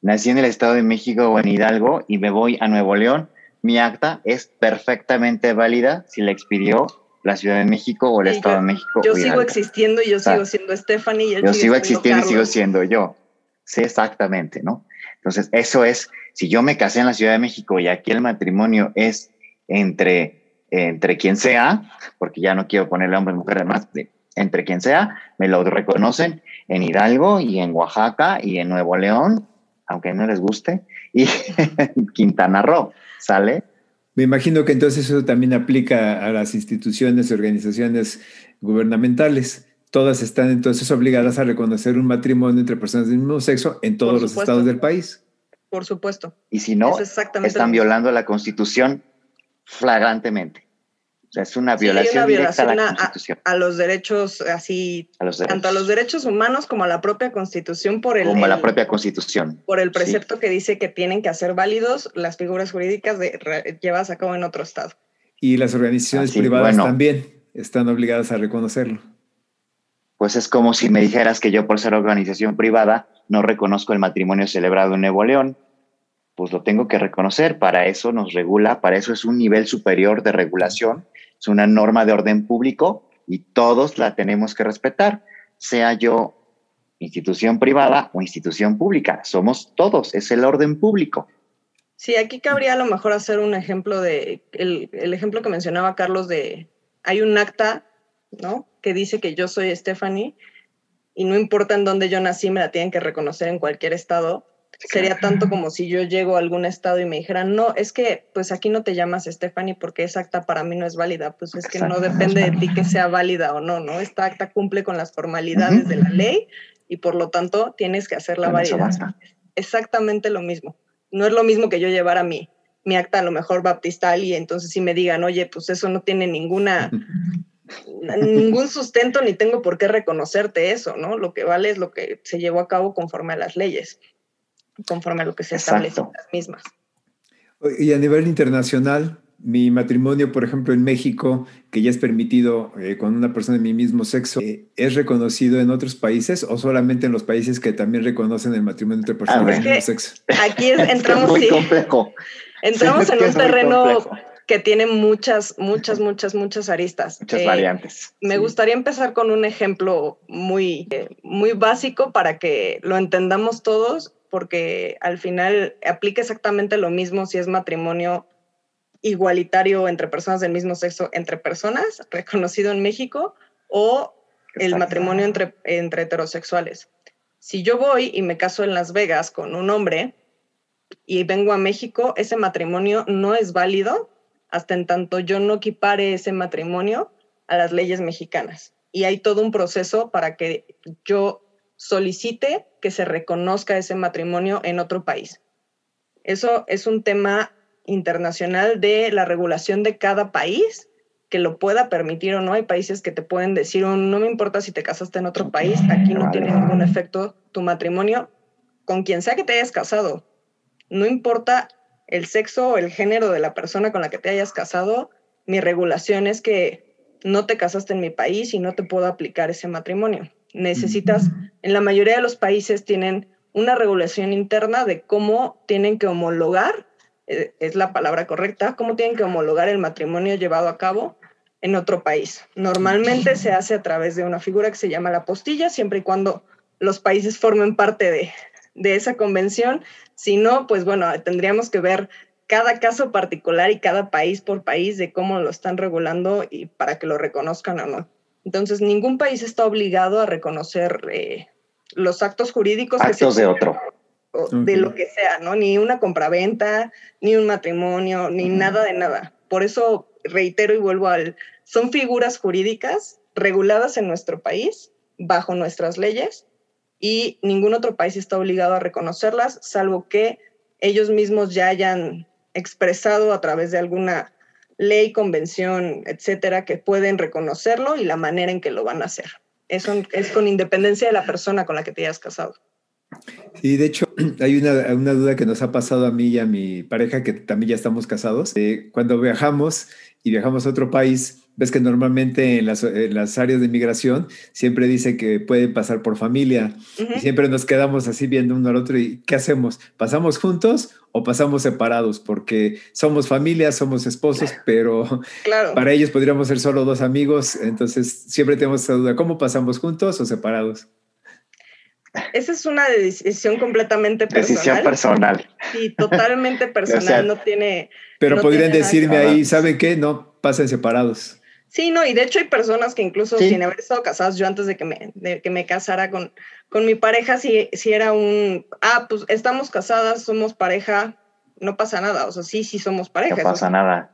nací en el Estado de México o en Hidalgo y me voy a Nuevo León, mi acta es perfectamente válida si la expidió la Ciudad de México o el Estado de México. Yo sigo existiendo y yo sigo siendo Stephanie. Y yo sigo existiendo y sigo siendo yo. Sí, exactamente, ¿no? Entonces, eso es, si yo me casé en la Ciudad de México y aquí el matrimonio es entre, entre quien sea, porque ya no quiero ponerle hombre y mujer, además, entre quien sea, me lo reconocen en Hidalgo y en Oaxaca y en Nuevo León, aunque no les guste, y <laughs> en Quintana Roo, ¿sale? Me imagino que entonces eso también aplica a las instituciones y organizaciones gubernamentales. Todas están entonces obligadas a reconocer un matrimonio entre personas del mismo sexo en todos los estados del país. Por supuesto. Y si no, están violando la constitución flagrantemente. O sea, es una violación, directa a la Constitución. A, los derechos, así, tanto a los derechos humanos como a la propia Constitución por el... Como a la propia Constitución. Por el precepto que dice que tienen que hacer válidos las figuras jurídicas de, llevadas a cabo en otro estado. Y las organizaciones privadas también están obligadas a reconocerlo. Pues es como si me dijeras que yo por ser organización privada no reconozco el matrimonio celebrado en Nuevo León, pues lo tengo que reconocer. Para eso nos regula, para eso es un nivel superior de regulación es una norma de orden público y todos la tenemos que respetar, sea yo institución privada o institución pública. Somos todos, es el orden público. Sí, aquí cabría a lo mejor hacer un ejemplo de, el, el ejemplo que mencionaba Carlos de, hay un acta, ¿no? Que dice que yo soy Stephanie y no importa en dónde yo nací, me la tienen que reconocer en cualquier estado sería tanto como si yo llego a algún estado y me dijeran, no, es que pues aquí no te llamas Stephanie porque esa acta para mí no es válida, pues es que no depende de ti que sea válida o no, ¿no? Esta acta cumple con las formalidades de la ley y por lo tanto tienes que hacerla válida. Exactamente lo mismo. No es lo mismo que yo llevar a mi, mi acta a lo mejor baptistal y entonces si me digan, oye, pues eso no tiene ninguna ningún sustento ni tengo por qué reconocerte eso, ¿no? Lo que vale es lo que se llevó a cabo conforme a las leyes conforme a lo que se establece las mismas. Y a nivel internacional, mi matrimonio, por ejemplo, en México, que ya es permitido eh, con una persona de mi mismo sexo, eh, ¿es reconocido en otros países o solamente en los países que también reconocen el matrimonio entre personas del mismo sexo? Aquí entramos, <laughs> muy complejo. entramos en un terreno que tiene muchas, muchas, muchas, muchas aristas. Muchas eh, variantes. Me gustaría empezar con un ejemplo muy, muy básico para que lo entendamos todos porque al final aplica exactamente lo mismo si es matrimonio igualitario entre personas del mismo sexo, entre personas, <laughs> reconocido en México, o el matrimonio entre, entre heterosexuales. Si yo voy y me caso en Las Vegas con un hombre y vengo a México, ese matrimonio no es válido hasta en tanto yo no equipare ese matrimonio a las leyes mexicanas. Y hay todo un proceso para que yo solicite que se reconozca ese matrimonio en otro país. Eso es un tema internacional de la regulación de cada país que lo pueda permitir o no. Hay países que te pueden decir, oh, no me importa si te casaste en otro país, aquí no tiene ningún efecto tu matrimonio con quien sea que te hayas casado. No importa el sexo o el género de la persona con la que te hayas casado, mi regulación es que no te casaste en mi país y no te puedo aplicar ese matrimonio necesitas, en la mayoría de los países tienen una regulación interna de cómo tienen que homologar, eh, es la palabra correcta, cómo tienen que homologar el matrimonio llevado a cabo en otro país. Normalmente se hace a través de una figura que se llama la postilla, siempre y cuando los países formen parte de, de esa convención. Si no, pues bueno, tendríamos que ver cada caso particular y cada país por país de cómo lo están regulando y para que lo reconozcan o no. Entonces, ningún país está obligado a reconocer eh, los actos jurídicos. Actos de otro. De lo que sea, ¿no? Ni una compraventa, ni un matrimonio, ni nada de nada. Por eso reitero y vuelvo al, son figuras jurídicas reguladas en nuestro país, bajo nuestras leyes, y ningún otro país está obligado a reconocerlas, salvo que ellos mismos ya hayan expresado a través de alguna ley, convención, etcétera, que pueden reconocerlo y la manera en que lo van a hacer. Eso es con independencia de la persona con la que te hayas casado. Sí, de hecho, <clears throat> hay una, una, duda que nos ha pasado a mí y a mi pareja, que también ya estamos casados. Eh, cuando viajamos y viajamos a otro país, ves que normalmente en las, áreas de migración siempre dice que pueden pasar por familia y siempre nos quedamos así viendo uno al otro y ¿qué hacemos? ¿Pasamos juntos o pasamos separados? Porque somos familia, somos esposos, pero para ellos podríamos ser solo dos amigos, entonces siempre tenemos esa duda, ¿cómo pasamos juntos o separados? Esa es una decisión completamente personal. Decisión personal. Sí, totalmente <laughs> personal, no tiene... Pero podrían decirme ahí, ¿saben qué? No, pasen separados. Sí, no, y de hecho hay personas que incluso sin haber estado casadas, yo antes de que me, de que me casara con, con mi pareja, si, si era un, ah, pues estamos casadas, somos pareja, no pasa nada, o sea, sí, sí somos pareja. No pasa nada.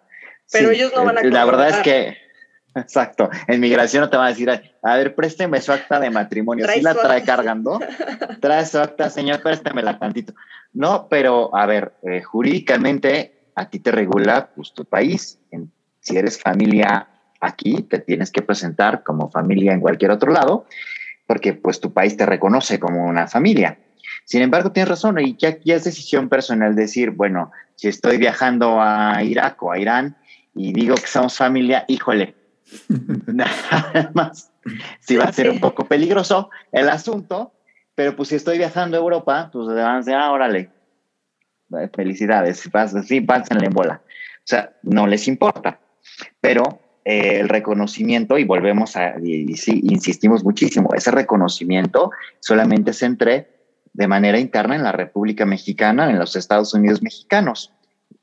Pero ellos no van a... La verdad es que <laughs> Exacto. En migración no te van a decir, a ver, présteme su acta de matrimonio. ¿Sí la trae cargando? <laughs> Trae su acta, señor, préstemela tantito. No, pero a ver, eh, jurídicamente a ti te regula pues, tu país. si eres familia aquí, te tienes que presentar como familia en cualquier otro lado, porque pues tu país te reconoce como una familia. Sin embargo, tienes razón, y ya, ya es decisión personal decir, bueno, si estoy viajando a Irak o a Irán y digo que somos familia, híjole, <laughs> Nada más, sí va a ser un poco peligroso el asunto, pero pues si estoy viajando a Europa, pues van a decir, ah, órale, felicidades, sí, pásenle en bola. O sea, no les importa, pero eh, el reconocimiento, y volvemos a, y, insistimos muchísimo, ese reconocimiento solamente se entre de manera interna en la República Mexicana, en los Estados Unidos mexicanos.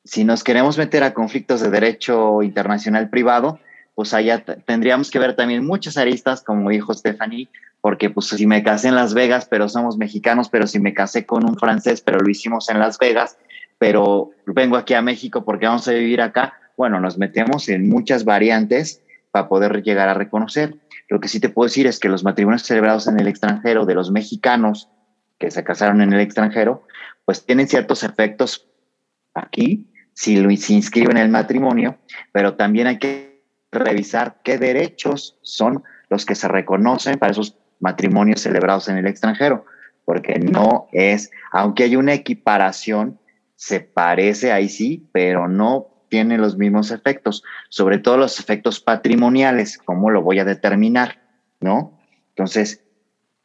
Si nos queremos meter a conflictos de derecho internacional privado, pues allá tendríamos que ver también muchas aristas, como dijo Stephanie, porque pues si me casé en Las Vegas, pero somos mexicanos, pero si me casé con un francés, pero lo hicimos en Las Vegas, pero vengo aquí a México porque vamos a vivir acá, bueno, nos metemos en muchas variantes para poder llegar a reconocer. Lo que sí te puedo decir es que los matrimonios celebrados en el extranjero de los mexicanos que se casaron en el extranjero, pues tienen ciertos efectos aquí, si lo se inscriben en el matrimonio, pero también hay que revisar qué derechos son los que se reconocen para esos matrimonios celebrados en el extranjero, porque no es, aunque hay una equiparación, se parece ahí sí, pero no tiene los mismos efectos, sobre todo los efectos patrimoniales, ¿cómo lo voy a determinar? ¿No? Entonces,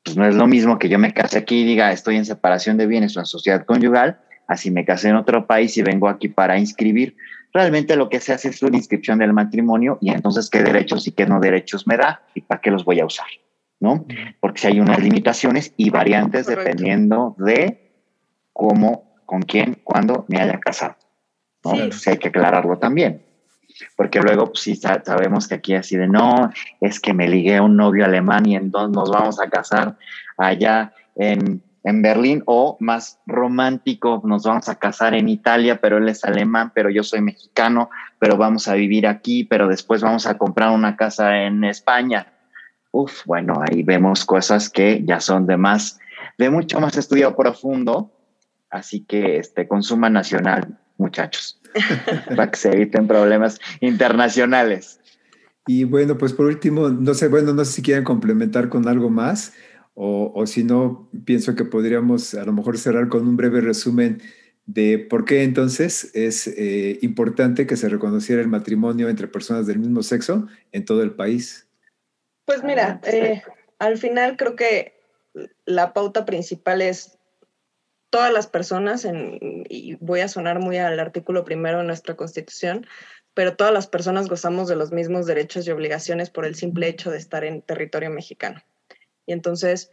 pues no es lo mismo que yo me case aquí y diga estoy en separación de bienes o en sociedad conyugal, así me casé en otro país y vengo aquí para inscribir realmente lo que se hace es una inscripción del matrimonio y entonces qué derechos y qué no derechos me da y para qué los voy a usar, ¿no? Porque si hay unas limitaciones y variantes dependiendo de cómo, con quién, cuándo me haya casado, ¿no? Entonces hay que aclararlo también. Porque luego, pues sí, sabemos que aquí así de no, es que me ligué a un novio alemán y entonces nos vamos a casar allá en en Berlín o más romántico, nos vamos a casar en Italia, pero él es alemán, pero yo soy mexicano, pero vamos a vivir aquí, pero después vamos a comprar una casa en España. Uf, bueno, ahí vemos cosas que ya son de más, de mucho más estudio profundo, así que este, consuma nacional, muchachos, <laughs> para que se eviten problemas internacionales. Y bueno, pues por último, no sé, bueno, no sé si quieren complementar con algo más. O, si no, pienso que podríamos a lo mejor cerrar con un breve resumen de por qué entonces es eh, importante que se reconociera el matrimonio entre personas del mismo sexo en todo el país. Pues mira, eh, al final creo que la pauta principal es todas las personas, y voy a sonar muy al artículo primero de nuestra Constitución, pero todas las personas gozamos de los mismos derechos y obligaciones por el simple hecho de estar en territorio mexicano. Y entonces,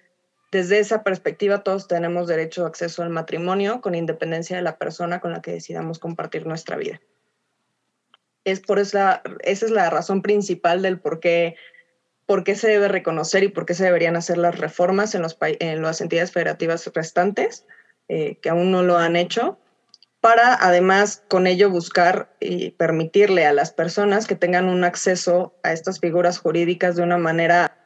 desde esa perspectiva, todos tenemos derecho a acceso al matrimonio con independencia de la persona con la que decidamos compartir nuestra vida. Es por esa, esa es la razón principal del por qué, por qué se debe reconocer y por qué se deberían hacer las reformas en, los, en las entidades federativas restantes, eh, que aún no lo han hecho, para además con ello buscar y permitirle a las personas que tengan un acceso a estas figuras jurídicas de una manera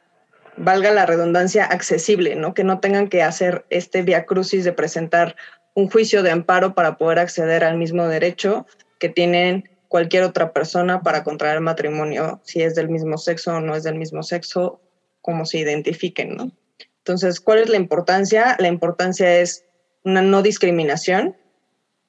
valga la redundancia, accesible, ¿no? Que no tengan que hacer este via crucis de presentar un juicio de amparo para poder acceder al mismo derecho que tienen cualquier otra persona para contraer matrimonio, si es del mismo sexo o no es del mismo sexo, como se identifiquen, ¿no? Entonces, ¿cuál es la importancia? La importancia es una no discriminación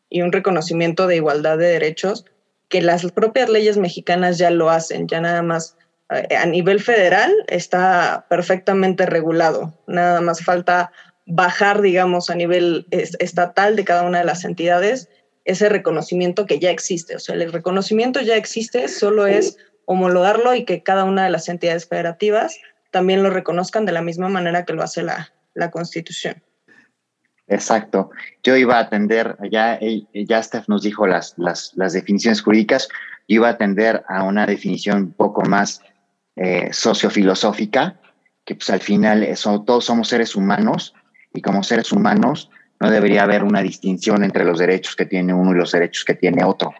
y un reconocimiento de igualdad de derechos que las propias leyes mexicanas ya lo hacen, ya nada más eh, a nivel federal está perfectamente regulado, nada más falta bajar, digamos, a nivel estatal de cada una de las entidades ese reconocimiento que ya existe. O sea, el reconocimiento ya existe, solo es homologarlo y que cada una de las entidades federativas también lo reconozcan de la misma manera que lo hace la, la Constitución. Exacto. Yo iba a atender, ya, ya Steph nos dijo las, las, las definiciones jurídicas, yo iba a atender a una definición un poco más eh, sociofilosófica, que pues al final eso, todos somos seres humanos y como seres humanos no debería haber una distinción entre los derechos que tiene uno y los derechos que tiene otro.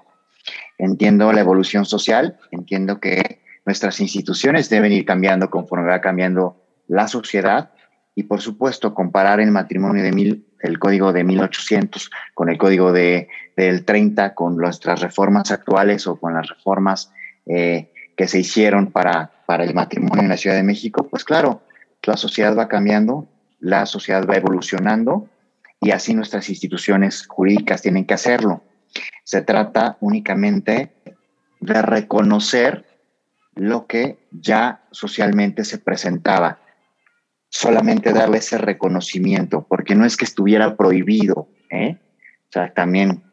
Entiendo la evolución social, entiendo que nuestras instituciones deben ir cambiando conforme va cambiando la sociedad y por supuesto comparar el matrimonio de mil, el código de 1800 con el código de, del 30 con nuestras reformas actuales o con las reformas eh, que se hicieron para, para el matrimonio en la Ciudad de México, pues claro, la sociedad va cambiando, la sociedad va evolucionando y así nuestras instituciones jurídicas tienen que hacerlo. Se trata únicamente de reconocer lo que ya socialmente se presentaba, solamente darle ese reconocimiento, porque no es que estuviera prohibido, ¿eh? o sea, también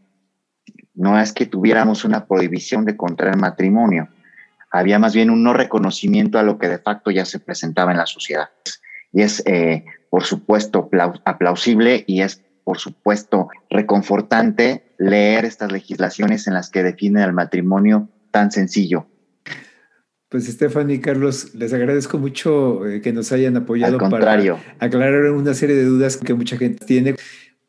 no es que tuviéramos una prohibición de contraer matrimonio, había más bien un no reconocimiento a lo que de facto ya se presentaba en la sociedad. Y es eh, por supuesto, aplausible y es, por supuesto, reconfortante leer estas legislaciones en las que definen el matrimonio tan sencillo. Pues Stephanie y Carlos, les agradezco mucho eh, que nos hayan apoyado para aclarar una serie de dudas que mucha gente tiene,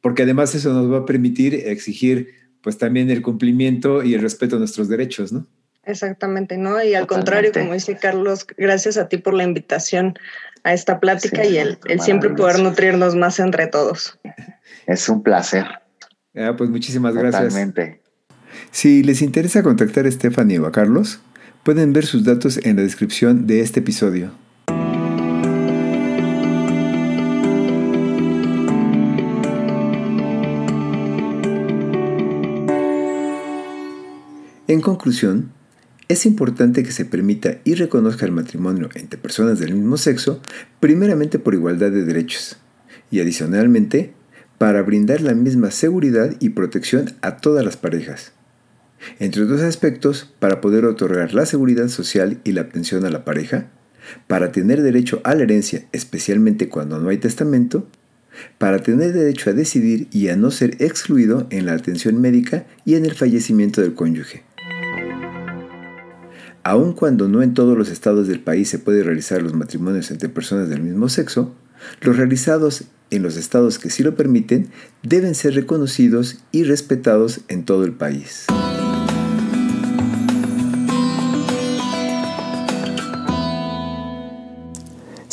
porque además eso nos va a permitir exigir pues también el cumplimiento y el respeto a nuestros derechos, ¿no? Exactamente, ¿no? Y al contrario, como dice Carlos, gracias a ti por la invitación a esta plática y el, siempre poder nutrirnos más entre todos. Es un placer. Ah, pues muchísimas gracias. Si les interesa contactar a Stephanie o a Carlos, pueden ver sus datos en la descripción de este episodio. En conclusión, es importante que se permita y reconozca el matrimonio entre personas del mismo sexo, primeramente por igualdad de derechos, y adicionalmente para brindar la misma seguridad y protección a todas las parejas. Entre otros aspectos, para poder otorgar la seguridad social y la atención a la pareja, para tener derecho a la herencia, especialmente cuando no hay testamento, para tener derecho a decidir y a no ser excluido en la atención médica y en el fallecimiento del cónyuge aun cuando no en todos los estados del país se puede realizar los matrimonios entre personas del mismo sexo, los realizados en los estados que sí lo permiten deben ser reconocidos y respetados en todo el país.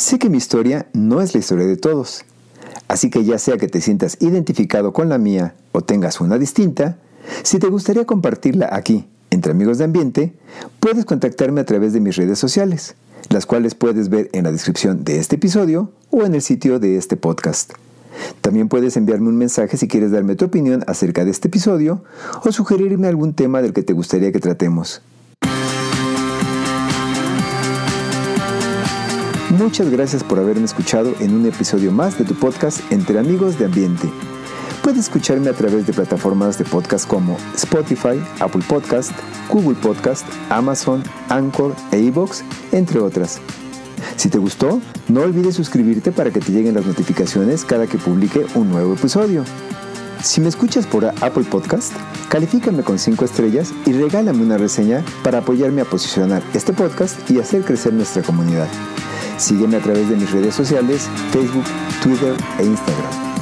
Sé que mi historia no es la historia de todos, así que ya sea que te sientas identificado con la mía o tengas una distinta, si te gustaría compartirla aquí entre amigos de ambiente, puedes contactarme a través de mis redes sociales, las cuales puedes ver en la descripción de este episodio o en el sitio de este podcast. También puedes enviarme un mensaje si quieres darme tu opinión acerca de este episodio o sugerirme algún tema del que te gustaría que tratemos. Muchas gracias por haberme escuchado en un episodio más de tu podcast Entre Amigos de Ambiente. Puedes escucharme a través de plataformas de podcast como Spotify, Apple Podcast, Google Podcast, Amazon, Anchor e iVoox, entre otras. Si te gustó, no olvides suscribirte para que te lleguen las notificaciones cada que publique un nuevo episodio. Si me escuchas por Apple Podcast, califícame con 5 estrellas y regálame una reseña para apoyarme a posicionar este podcast y hacer crecer nuestra comunidad. Sígueme a través de mis redes sociales, Facebook, Twitter e Instagram.